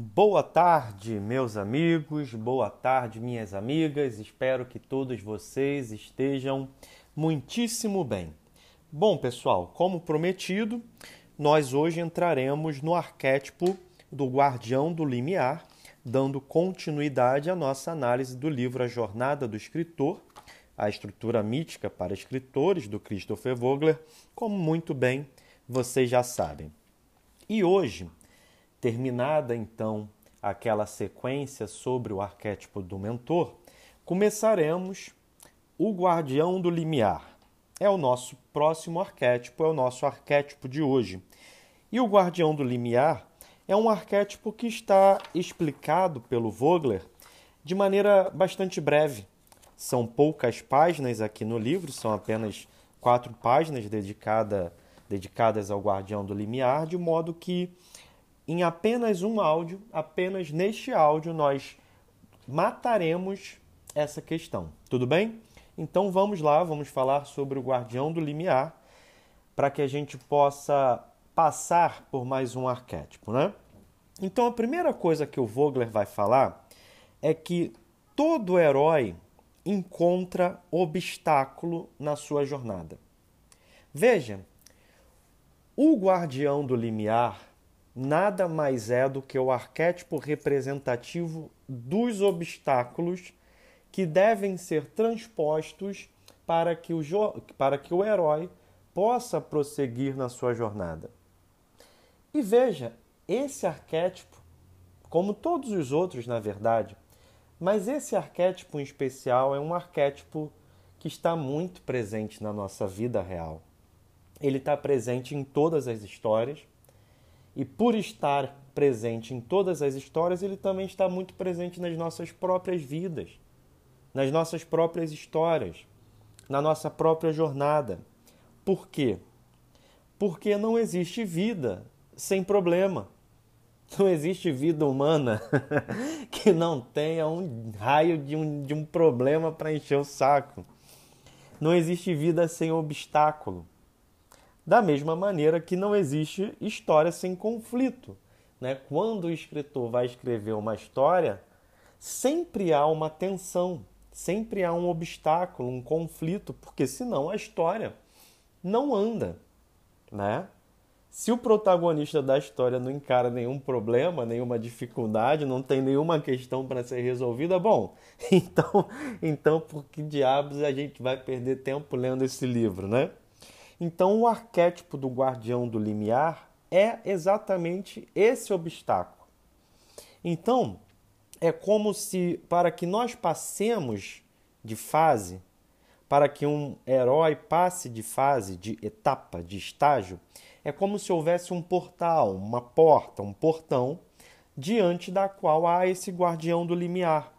Boa tarde, meus amigos, boa tarde, minhas amigas. Espero que todos vocês estejam muitíssimo bem. Bom, pessoal, como prometido, nós hoje entraremos no arquétipo do guardião do limiar, dando continuidade à nossa análise do livro A Jornada do Escritor, a estrutura mítica para escritores do Christopher Vogler, como muito bem vocês já sabem. E hoje Terminada então aquela sequência sobre o arquétipo do mentor, começaremos o guardião do limiar. É o nosso próximo arquétipo, é o nosso arquétipo de hoje. E o guardião do limiar é um arquétipo que está explicado pelo Vogler de maneira bastante breve. São poucas páginas aqui no livro, são apenas quatro páginas dedicada, dedicadas ao guardião do limiar, de modo que em apenas um áudio, apenas neste áudio, nós mataremos essa questão. Tudo bem? Então vamos lá, vamos falar sobre o guardião do limiar para que a gente possa passar por mais um arquétipo, né? Então a primeira coisa que o Vogler vai falar é que todo herói encontra obstáculo na sua jornada. Veja, o guardião do limiar nada mais é do que o arquétipo representativo dos obstáculos que devem ser transpostos para que o, para que o herói possa prosseguir na sua jornada. E veja, esse arquétipo, como todos os outros, na verdade, mas esse arquétipo em especial é um arquétipo que está muito presente na nossa vida real. Ele está presente em todas as histórias e por estar presente em todas as histórias, ele também está muito presente nas nossas próprias vidas, nas nossas próprias histórias, na nossa própria jornada. Por quê? Porque não existe vida sem problema. Não existe vida humana que não tenha um raio de um, de um problema para encher o saco. Não existe vida sem obstáculo. Da mesma maneira que não existe história sem conflito. Né? Quando o escritor vai escrever uma história, sempre há uma tensão, sempre há um obstáculo, um conflito, porque senão a história não anda. Né? Se o protagonista da história não encara nenhum problema, nenhuma dificuldade, não tem nenhuma questão para ser resolvida, bom, então, então por que diabos a gente vai perder tempo lendo esse livro, né? Então, o arquétipo do guardião do limiar é exatamente esse obstáculo. Então, é como se, para que nós passemos de fase, para que um herói passe de fase, de etapa, de estágio, é como se houvesse um portal, uma porta, um portão, diante da qual há esse guardião do limiar.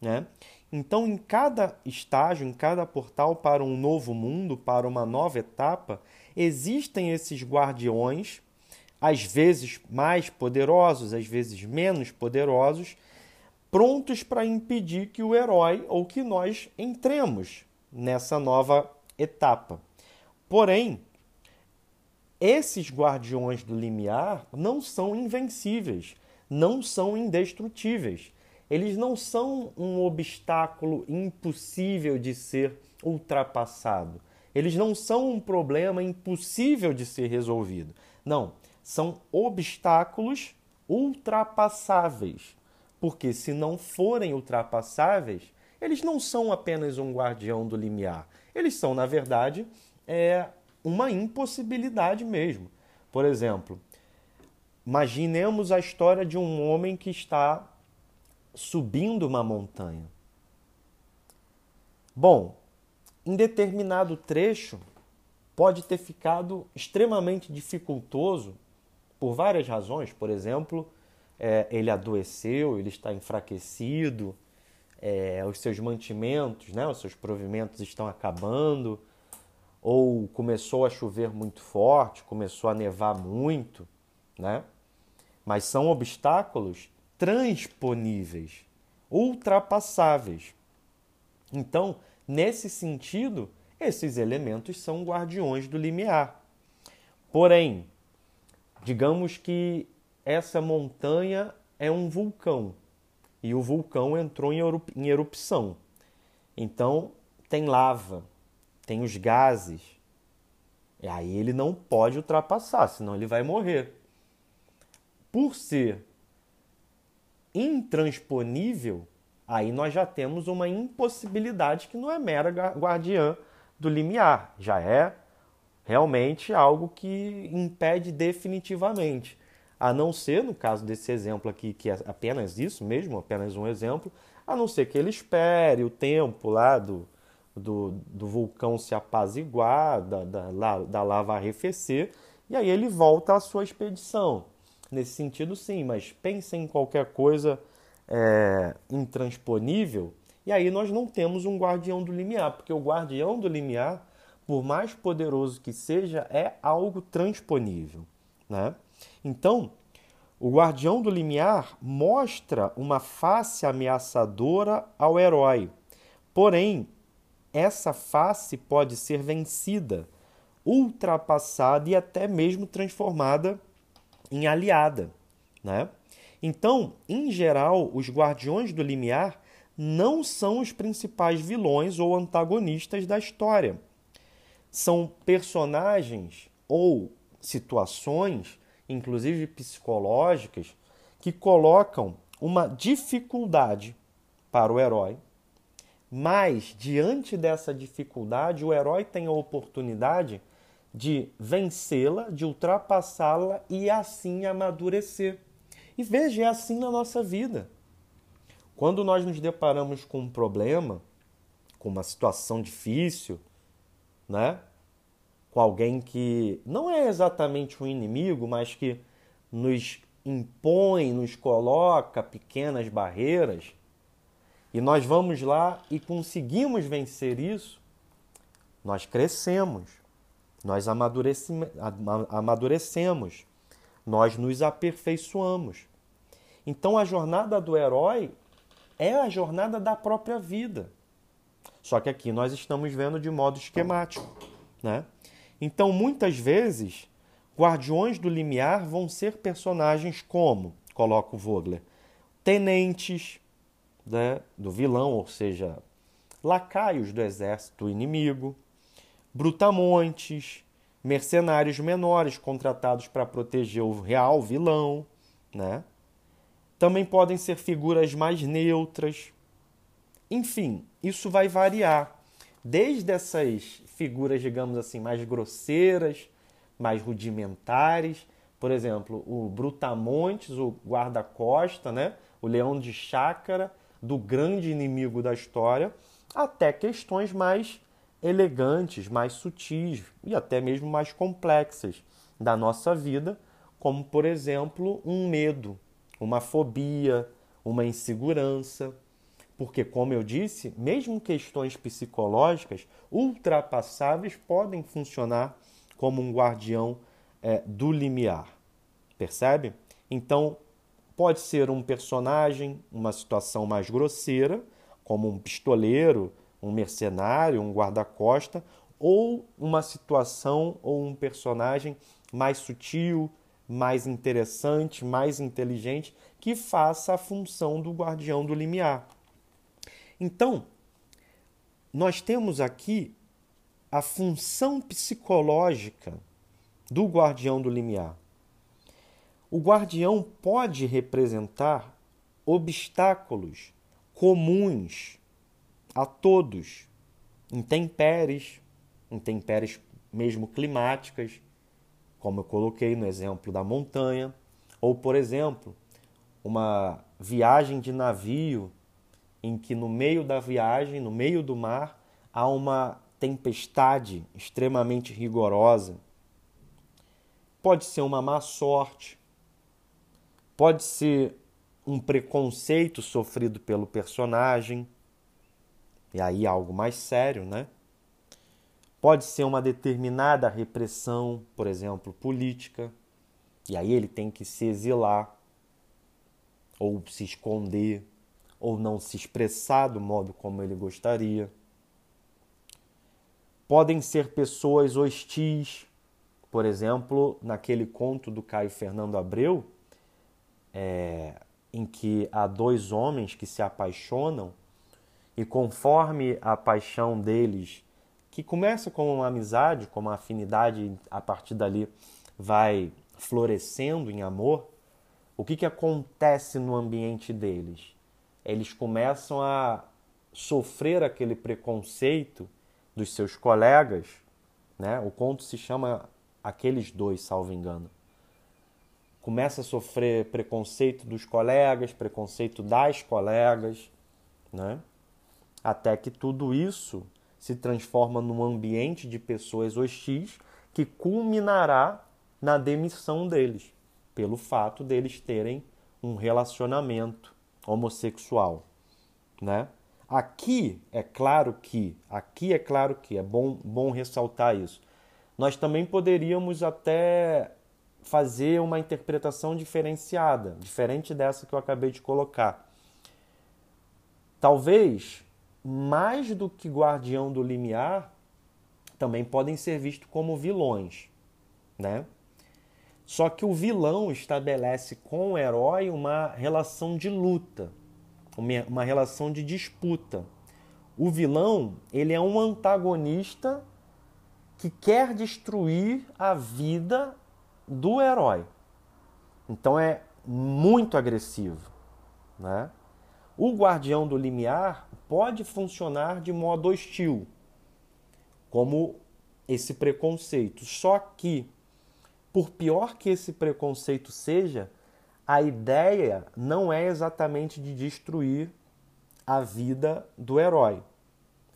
Né? Então, em cada estágio, em cada portal para um novo mundo, para uma nova etapa, existem esses guardiões, às vezes mais poderosos, às vezes menos poderosos, prontos para impedir que o herói ou que nós entremos nessa nova etapa. Porém, esses guardiões do limiar não são invencíveis, não são indestrutíveis eles não são um obstáculo impossível de ser ultrapassado. Eles não são um problema impossível de ser resolvido. Não, são obstáculos ultrapassáveis. Porque se não forem ultrapassáveis, eles não são apenas um guardião do limiar. Eles são, na verdade, é uma impossibilidade mesmo. Por exemplo, imaginemos a história de um homem que está subindo uma montanha. Bom, em determinado trecho pode ter ficado extremamente dificultoso por várias razões. Por exemplo, é, ele adoeceu, ele está enfraquecido, é, os seus mantimentos, né, os seus provimentos estão acabando, ou começou a chover muito forte, começou a nevar muito, né? Mas são obstáculos transponíveis, ultrapassáveis. Então, nesse sentido, esses elementos são guardiões do limiar. Porém, digamos que essa montanha é um vulcão e o vulcão entrou em erupção. Então tem lava, tem os gases. E aí ele não pode ultrapassar, senão ele vai morrer. Por ser intransponível, aí nós já temos uma impossibilidade que não é mera guardiã do limiar, já é realmente algo que impede definitivamente. A não ser, no caso desse exemplo aqui, que é apenas isso mesmo, apenas um exemplo, a não ser que ele espere o tempo lá do, do, do vulcão se apaziguar, da, da, da lava arrefecer, e aí ele volta à sua expedição. Nesse sentido, sim, mas pense em qualquer coisa é, intransponível, e aí nós não temos um guardião do limiar, porque o guardião do limiar, por mais poderoso que seja, é algo transponível. Né? Então, o guardião do limiar mostra uma face ameaçadora ao herói. Porém, essa face pode ser vencida, ultrapassada e até mesmo transformada em aliada. Né? Então, em geral, os guardiões do limiar não são os principais vilões ou antagonistas da história. São personagens ou situações, inclusive psicológicas, que colocam uma dificuldade para o herói, mas diante dessa dificuldade, o herói tem a oportunidade de vencê-la, de ultrapassá-la e assim amadurecer. E veja, é assim na nossa vida. Quando nós nos deparamos com um problema, com uma situação difícil, né? Com alguém que não é exatamente um inimigo, mas que nos impõe, nos coloca pequenas barreiras, e nós vamos lá e conseguimos vencer isso, nós crescemos, nós amadurecemos, nós nos aperfeiçoamos. Então a jornada do herói é a jornada da própria vida. Só que aqui nós estamos vendo de modo esquemático, né? Então, muitas vezes, guardiões do limiar vão ser personagens como, coloca o Vogler, tenentes né, do vilão, ou seja, lacaios do exército inimigo, brutamontes, mercenários menores contratados para proteger o real vilão, né? Também podem ser figuras mais neutras. Enfim, isso vai variar. Desde essas figuras, digamos assim, mais grosseiras, mais rudimentares, por exemplo, o Brutamontes, o guarda-costa, né? o leão de chácara, do grande inimigo da história, até questões mais elegantes, mais sutis e até mesmo mais complexas da nossa vida, como, por exemplo, um medo, uma fobia, uma insegurança. Porque, como eu disse, mesmo questões psicológicas ultrapassáveis podem funcionar como um guardião é, do limiar. Percebe? Então, pode ser um personagem, uma situação mais grosseira, como um pistoleiro, um mercenário, um guarda-costa, ou uma situação ou um personagem mais sutil, mais interessante, mais inteligente, que faça a função do guardião do limiar. Então, nós temos aqui a função psicológica do guardião do limiar. O guardião pode representar obstáculos comuns a todos, intempéries, intempéries mesmo climáticas, como eu coloquei no exemplo da montanha, ou, por exemplo, uma viagem de navio em que no meio da viagem, no meio do mar, há uma tempestade extremamente rigorosa. Pode ser uma má sorte, pode ser um preconceito sofrido pelo personagem, e aí algo mais sério, né? Pode ser uma determinada repressão, por exemplo, política, e aí ele tem que se exilar, ou se esconder, ou não se expressar do modo como ele gostaria. Podem ser pessoas hostis, por exemplo, naquele conto do Caio Fernando Abreu, é, em que há dois homens que se apaixonam e conforme a paixão deles, que começa como uma amizade, como uma afinidade, a partir dali vai florescendo em amor, o que, que acontece no ambiente deles? Eles começam a sofrer aquele preconceito dos seus colegas, né? O conto se chama Aqueles Dois, salvo engano. Começa a sofrer preconceito dos colegas, preconceito das colegas, né? Até que tudo isso se transforma num ambiente de pessoas hostis que culminará na demissão deles, pelo fato deles terem um relacionamento homossexual, né? Aqui é claro que, aqui é claro que é bom, bom ressaltar isso. Nós também poderíamos até fazer uma interpretação diferenciada, diferente dessa que eu acabei de colocar. Talvez mais do que guardião do limiar, também podem ser vistos como vilões, né? Só que o vilão estabelece com o herói uma relação de luta, uma relação de disputa. O vilão, ele é um antagonista que quer destruir a vida do herói. Então é muito agressivo, né? O guardião do limiar pode funcionar de modo hostil, como esse preconceito. Só que, por pior que esse preconceito seja, a ideia não é exatamente de destruir a vida do herói,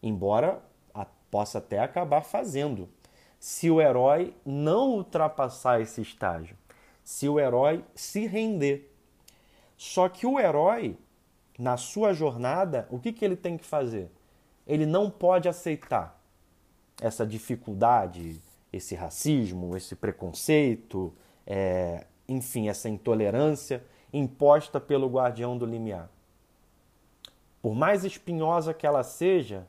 embora possa até acabar fazendo, se o herói não ultrapassar esse estágio, se o herói se render. Só que o herói, na sua jornada, o que, que ele tem que fazer? Ele não pode aceitar essa dificuldade, esse racismo, esse preconceito, é, enfim, essa intolerância imposta pelo guardião do limiar. Por mais espinhosa que ela seja,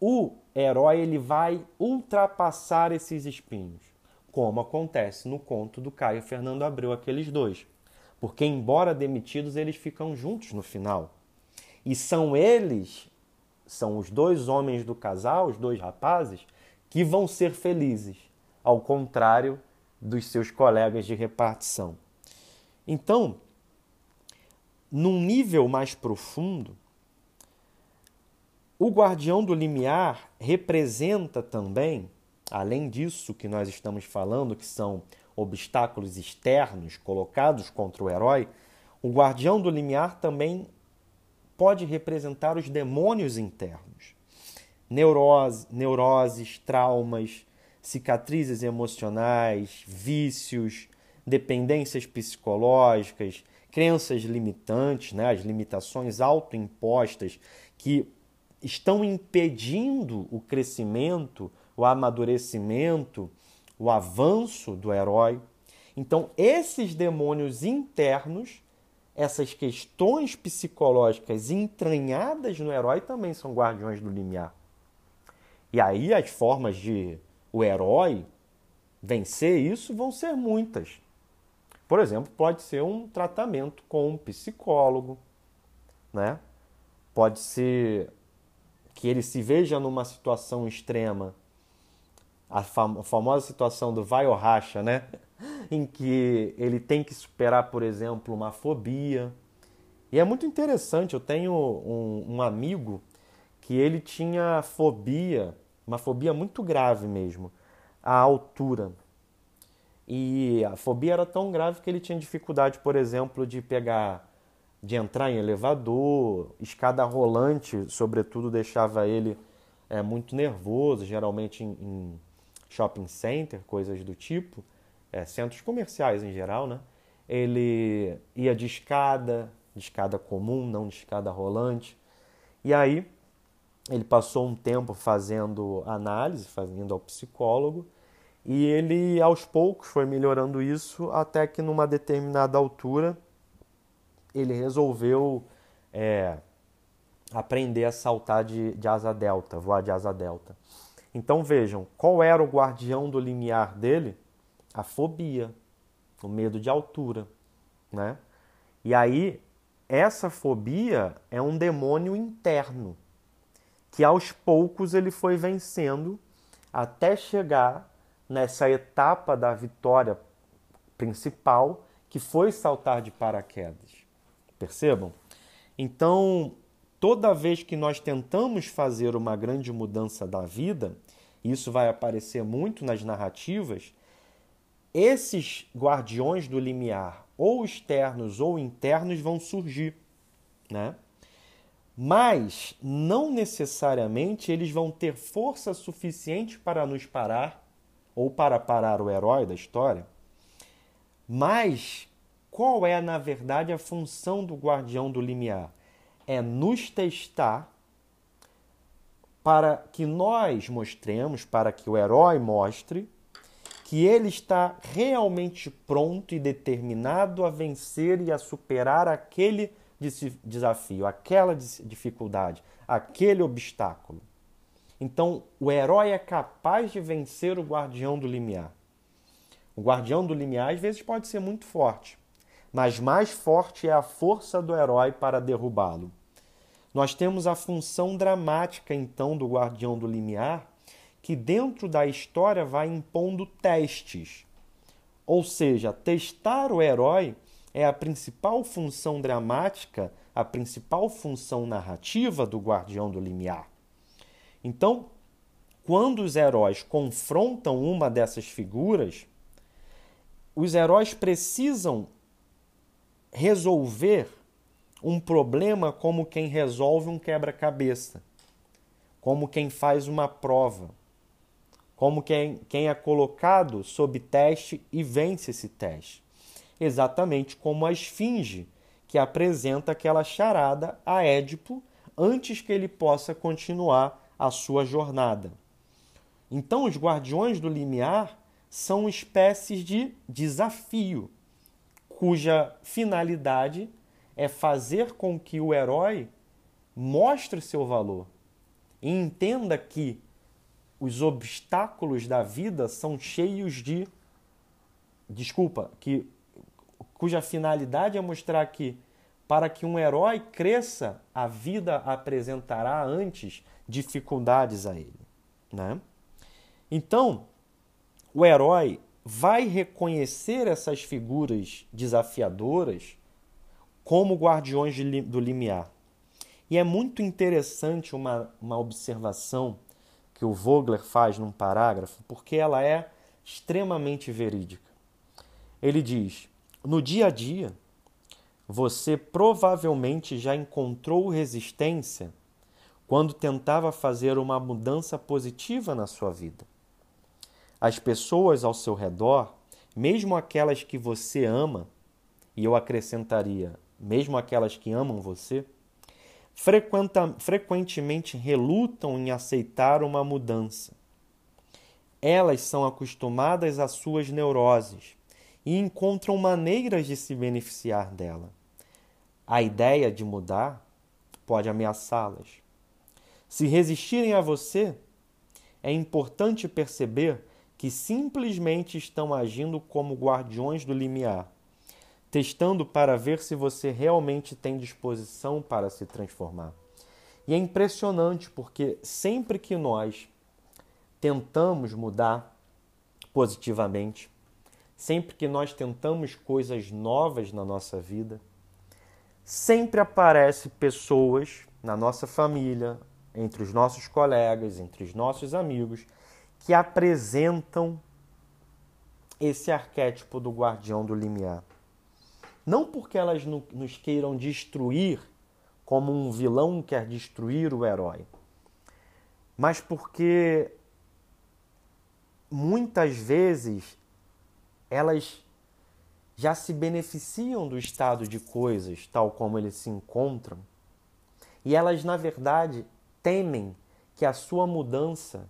o herói ele vai ultrapassar esses espinhos, como acontece no conto do Caio Fernando Abreu, aqueles dois. Porque, embora demitidos, eles ficam juntos no final. E são eles, são os dois homens do casal, os dois rapazes, que vão ser felizes, ao contrário dos seus colegas de repartição. Então, num nível mais profundo, o guardião do limiar representa também, além disso que nós estamos falando, que são obstáculos externos colocados contra o herói, o guardião do limiar também pode representar os demônios internos. Neurose, neuroses, traumas, cicatrizes emocionais, vícios, dependências psicológicas, crenças limitantes, né, as limitações autoimpostas que estão impedindo o crescimento, o amadurecimento, o avanço do herói. Então, esses demônios internos, essas questões psicológicas entranhadas no herói também são guardiões do limiar. E aí as formas de o herói vencer isso vão ser muitas. Por exemplo, pode ser um tratamento com um psicólogo, né? Pode ser que ele se veja numa situação extrema, a, fam a famosa situação do vai ou racha, né? em que ele tem que superar, por exemplo, uma fobia. E é muito interessante, eu tenho um, um amigo que ele tinha fobia, uma fobia muito grave mesmo, a altura. E a fobia era tão grave que ele tinha dificuldade, por exemplo, de pegar de entrar em elevador, escada rolante, sobretudo, deixava ele é, muito nervoso, geralmente em, em, shopping center, coisas do tipo, é, centros comerciais em geral, né? Ele ia de escada, de escada comum, não de escada rolante. E aí ele passou um tempo fazendo análise, fazendo ao psicólogo, e ele aos poucos foi melhorando isso até que numa determinada altura ele resolveu é, aprender a saltar de, de asa delta, voar de asa delta. Então vejam, qual era o guardião do limiar dele? A fobia, o medo de altura, né? E aí, essa fobia é um demônio interno, que aos poucos ele foi vencendo até chegar nessa etapa da vitória principal, que foi saltar de paraquedas. Percebam? Então, toda vez que nós tentamos fazer uma grande mudança da vida, isso vai aparecer muito nas narrativas, esses guardiões do limiar, ou externos ou internos, vão surgir, né? Mas não necessariamente eles vão ter força suficiente para nos parar ou para parar o herói da história. Mas qual é, na verdade, a função do guardião do limiar? É nos testar para que nós mostremos, para que o herói mostre que ele está realmente pronto e determinado a vencer e a superar aquele desafio, aquela dificuldade, aquele obstáculo. Então, o herói é capaz de vencer o guardião do limiar. O guardião do limiar às vezes pode ser muito forte, mas mais forte é a força do herói para derrubá-lo. Nós temos a função dramática então do guardião do limiar, que dentro da história vai impondo testes. Ou seja, testar o herói é a principal função dramática, a principal função narrativa do guardião do limiar. Então, quando os heróis confrontam uma dessas figuras, os heróis precisam resolver um problema como quem resolve um quebra-cabeça, como quem faz uma prova, como quem, quem é colocado sob teste e vence esse teste. Exatamente como a esfinge, que apresenta aquela charada a Édipo antes que ele possa continuar a sua jornada. Então, os guardiões do limiar são espécies de desafio, cuja finalidade é fazer com que o herói mostre seu valor e entenda que os obstáculos da vida são cheios de desculpa, que cuja finalidade é mostrar que para que um herói cresça, a vida apresentará antes dificuldades a ele, né? Então, o herói vai reconhecer essas figuras desafiadoras como guardiões de, do limiar. E é muito interessante uma, uma observação que o Vogler faz num parágrafo, porque ela é extremamente verídica. Ele diz: no dia a dia, você provavelmente já encontrou resistência quando tentava fazer uma mudança positiva na sua vida. As pessoas ao seu redor, mesmo aquelas que você ama, e eu acrescentaria mesmo aquelas que amam você, frequentemente relutam em aceitar uma mudança. Elas são acostumadas às suas neuroses e encontram maneiras de se beneficiar dela. A ideia de mudar pode ameaçá-las. Se resistirem a você, é importante perceber que simplesmente estão agindo como guardiões do limiar testando para ver se você realmente tem disposição para se transformar. E é impressionante porque sempre que nós tentamos mudar positivamente, sempre que nós tentamos coisas novas na nossa vida, sempre aparece pessoas na nossa família, entre os nossos colegas, entre os nossos amigos, que apresentam esse arquétipo do guardião do limiar. Não porque elas nos queiram destruir, como um vilão quer destruir o herói, mas porque muitas vezes elas já se beneficiam do estado de coisas tal como eles se encontram, e elas, na verdade, temem que a sua mudança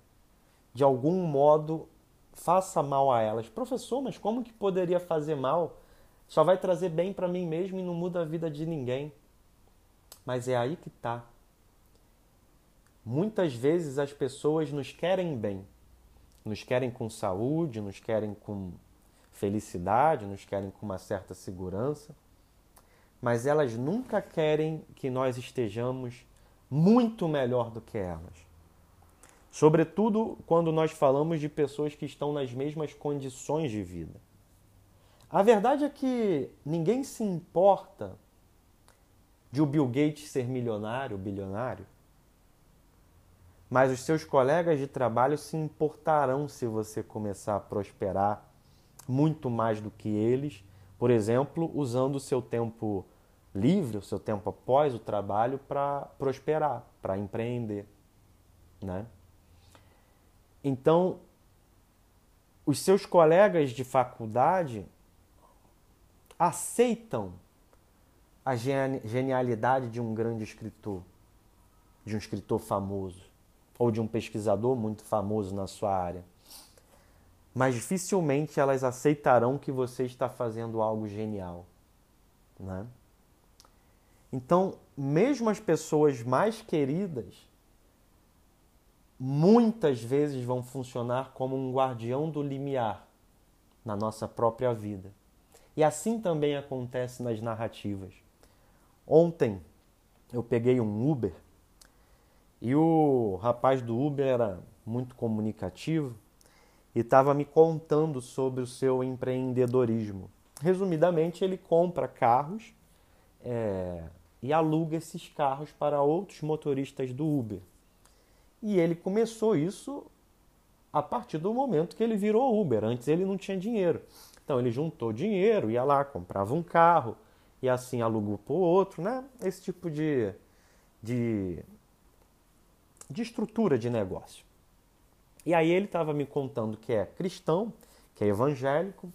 de algum modo faça mal a elas. Professor, mas como que poderia fazer mal? Só vai trazer bem para mim mesmo e não muda a vida de ninguém. Mas é aí que está. Muitas vezes as pessoas nos querem bem, nos querem com saúde, nos querem com felicidade, nos querem com uma certa segurança, mas elas nunca querem que nós estejamos muito melhor do que elas. Sobretudo quando nós falamos de pessoas que estão nas mesmas condições de vida. A verdade é que ninguém se importa de o Bill Gates ser milionário, bilionário. Mas os seus colegas de trabalho se importarão se você começar a prosperar muito mais do que eles, por exemplo, usando o seu tempo livre, o seu tempo após o trabalho para prosperar, para empreender, né? Então, os seus colegas de faculdade aceitam a genialidade de um grande escritor, de um escritor famoso, ou de um pesquisador muito famoso na sua área. Mas dificilmente elas aceitarão que você está fazendo algo genial. Né? Então, mesmo as pessoas mais queridas, muitas vezes vão funcionar como um guardião do limiar na nossa própria vida. E assim também acontece nas narrativas. Ontem eu peguei um Uber e o rapaz do Uber era muito comunicativo e estava me contando sobre o seu empreendedorismo. Resumidamente, ele compra carros é, e aluga esses carros para outros motoristas do Uber. E ele começou isso a partir do momento que ele virou Uber. Antes ele não tinha dinheiro. Então ele juntou dinheiro, ia lá, comprava um carro e assim alugou para o outro, né? Esse tipo de, de, de estrutura de negócio. E aí ele estava me contando que é cristão, que é evangélico.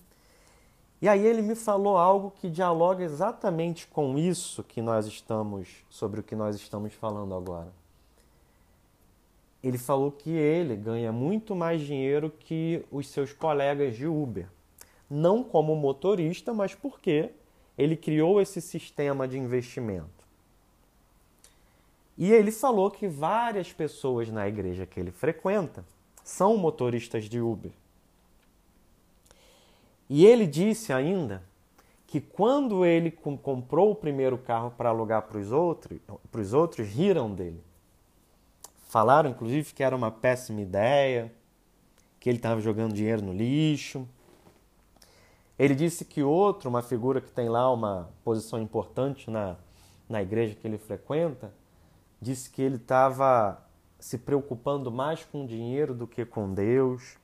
E aí ele me falou algo que dialoga exatamente com isso que nós estamos, sobre o que nós estamos falando agora. Ele falou que ele ganha muito mais dinheiro que os seus colegas de Uber não como motorista, mas porque ele criou esse sistema de investimento. E ele falou que várias pessoas na igreja que ele frequenta são motoristas de Uber. E ele disse ainda que quando ele comprou o primeiro carro para alugar para os outros, outros riram dele. Falaram inclusive que era uma péssima ideia, que ele estava jogando dinheiro no lixo. Ele disse que outro, uma figura que tem lá uma posição importante na, na igreja que ele frequenta, disse que ele estava se preocupando mais com dinheiro do que com Deus.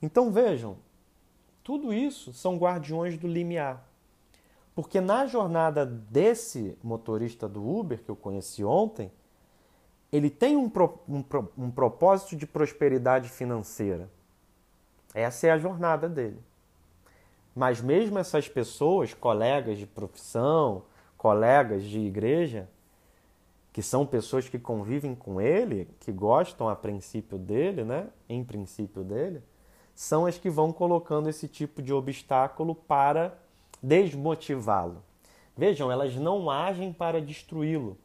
Então vejam, tudo isso são guardiões do limiar. Porque na jornada desse motorista do Uber que eu conheci ontem, ele tem um, um, um propósito de prosperidade financeira. Essa é a jornada dele. Mas mesmo essas pessoas, colegas de profissão, colegas de igreja, que são pessoas que convivem com ele, que gostam a princípio dele, né? Em princípio dele, são as que vão colocando esse tipo de obstáculo para desmotivá-lo. Vejam, elas não agem para destruí-lo,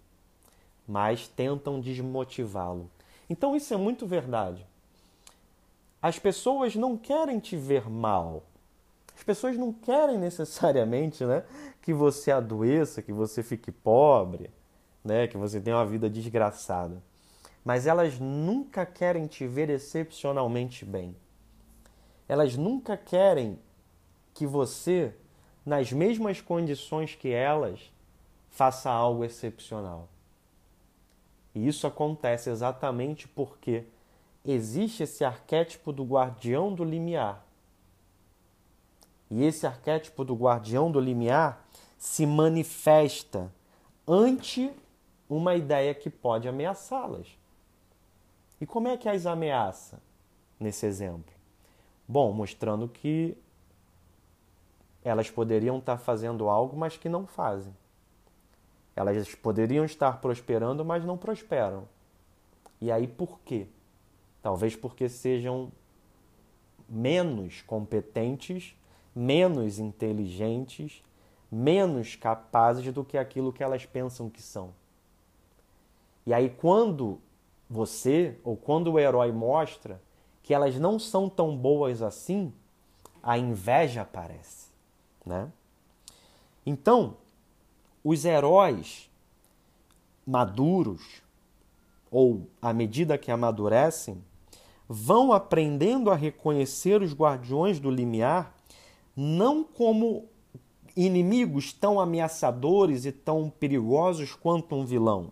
mas tentam desmotivá-lo. Então isso é muito verdade. As pessoas não querem te ver mal, as pessoas não querem necessariamente né, que você adoeça, que você fique pobre, né, que você tenha uma vida desgraçada. Mas elas nunca querem te ver excepcionalmente bem. Elas nunca querem que você, nas mesmas condições que elas, faça algo excepcional. E isso acontece exatamente porque existe esse arquétipo do guardião do limiar e esse arquétipo do guardião do limiar se manifesta ante uma ideia que pode ameaçá-las. E como é que as ameaça nesse exemplo? Bom, mostrando que elas poderiam estar fazendo algo, mas que não fazem. Elas poderiam estar prosperando, mas não prosperam. E aí por quê? Talvez porque sejam menos competentes menos inteligentes, menos capazes do que aquilo que elas pensam que são. E aí, quando você, ou quando o herói mostra que elas não são tão boas assim, a inveja aparece. Né? Então, os heróis maduros, ou à medida que amadurecem, vão aprendendo a reconhecer os guardiões do limiar não como inimigos tão ameaçadores e tão perigosos quanto um vilão,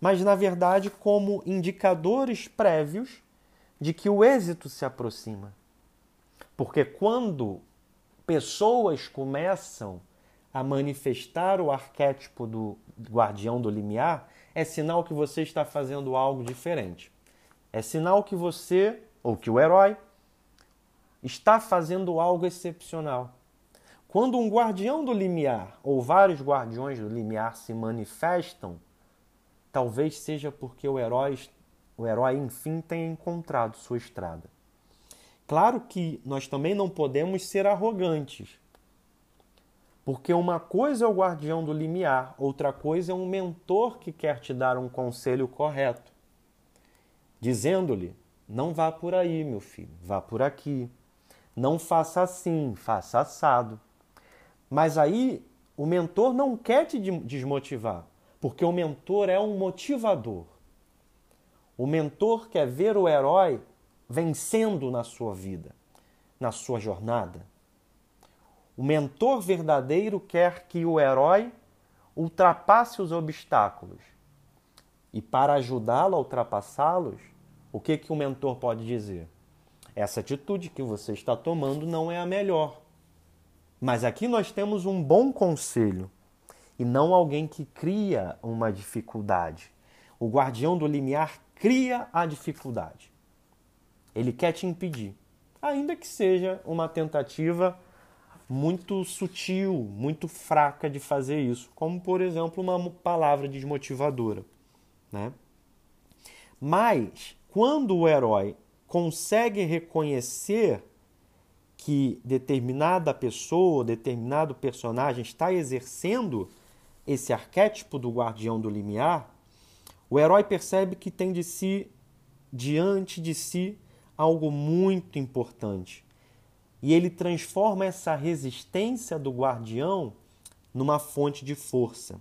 mas na verdade como indicadores prévios de que o êxito se aproxima. Porque quando pessoas começam a manifestar o arquétipo do guardião do limiar, é sinal que você está fazendo algo diferente. É sinal que você, ou que o herói, está fazendo algo excepcional. Quando um guardião do limiar ou vários guardiões do limiar se manifestam, talvez seja porque o herói, o herói enfim tenha encontrado sua estrada. Claro que nós também não podemos ser arrogantes. Porque uma coisa é o guardião do limiar, outra coisa é um mentor que quer te dar um conselho correto, dizendo-lhe: não vá por aí, meu filho, vá por aqui. Não faça assim, faça assado. Mas aí o mentor não quer te desmotivar, porque o mentor é um motivador. O mentor quer ver o herói vencendo na sua vida, na sua jornada. O mentor verdadeiro quer que o herói ultrapasse os obstáculos. E para ajudá-lo a ultrapassá-los, o que, que o mentor pode dizer? Essa atitude que você está tomando não é a melhor. Mas aqui nós temos um bom conselho e não alguém que cria uma dificuldade. O guardião do limiar cria a dificuldade. Ele quer te impedir, ainda que seja uma tentativa muito sutil, muito fraca de fazer isso, como por exemplo uma palavra desmotivadora, né? Mas quando o herói consegue reconhecer que determinada pessoa, determinado personagem está exercendo esse arquétipo do guardião do limiar, o herói percebe que tem de si diante de si algo muito importante. E ele transforma essa resistência do guardião numa fonte de força,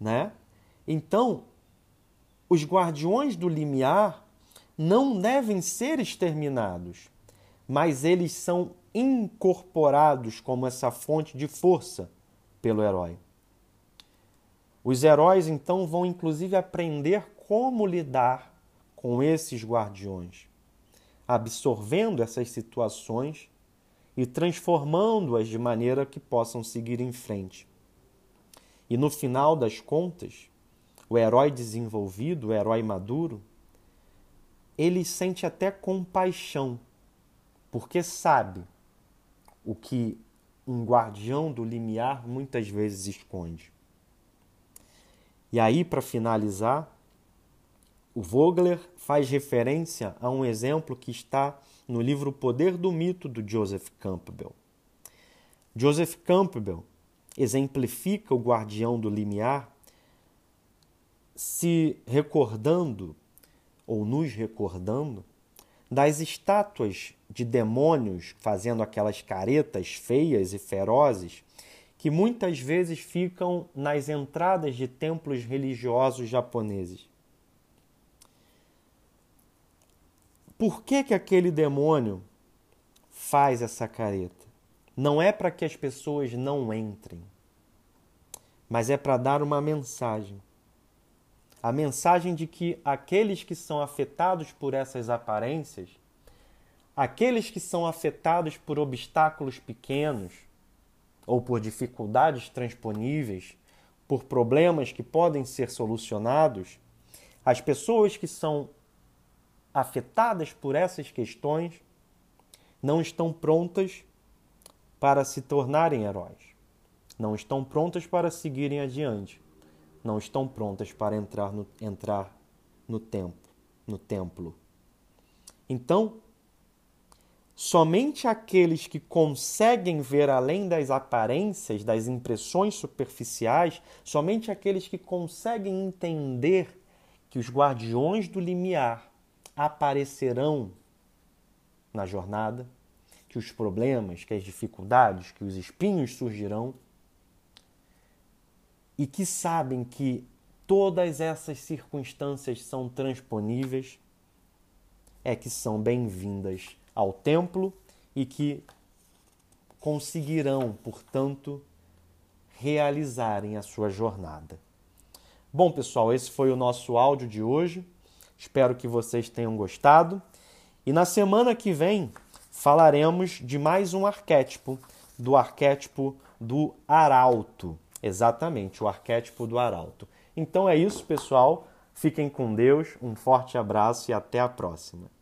né? Então, os guardiões do limiar não devem ser exterminados, mas eles são incorporados como essa fonte de força pelo herói. Os heróis então vão inclusive aprender como lidar com esses guardiões, absorvendo essas situações e transformando-as de maneira que possam seguir em frente. E no final das contas, o herói desenvolvido, o herói maduro, ele sente até compaixão, porque sabe o que um guardião do limiar muitas vezes esconde. E aí, para finalizar, o Vogler faz referência a um exemplo que está no livro O Poder do Mito do Joseph Campbell. Joseph Campbell exemplifica o guardião do limiar se recordando ou nos recordando das estátuas de demônios fazendo aquelas caretas feias e ferozes que muitas vezes ficam nas entradas de templos religiosos japoneses. Por que, que aquele demônio faz essa careta? Não é para que as pessoas não entrem, mas é para dar uma mensagem a mensagem de que aqueles que são afetados por essas aparências, aqueles que são afetados por obstáculos pequenos ou por dificuldades transponíveis, por problemas que podem ser solucionados, as pessoas que são afetadas por essas questões não estão prontas para se tornarem heróis, não estão prontas para seguirem adiante não estão prontas para entrar no, entrar no no templo. Então, somente aqueles que conseguem ver além das aparências, das impressões superficiais, somente aqueles que conseguem entender que os guardiões do limiar aparecerão na jornada, que os problemas, que as dificuldades, que os espinhos surgirão, e que sabem que todas essas circunstâncias são transponíveis, é que são bem-vindas ao templo e que conseguirão, portanto, realizarem a sua jornada. Bom, pessoal, esse foi o nosso áudio de hoje. Espero que vocês tenham gostado. E na semana que vem falaremos de mais um arquétipo, do arquétipo do arauto. Exatamente, o arquétipo do arauto. Então é isso, pessoal. Fiquem com Deus, um forte abraço e até a próxima.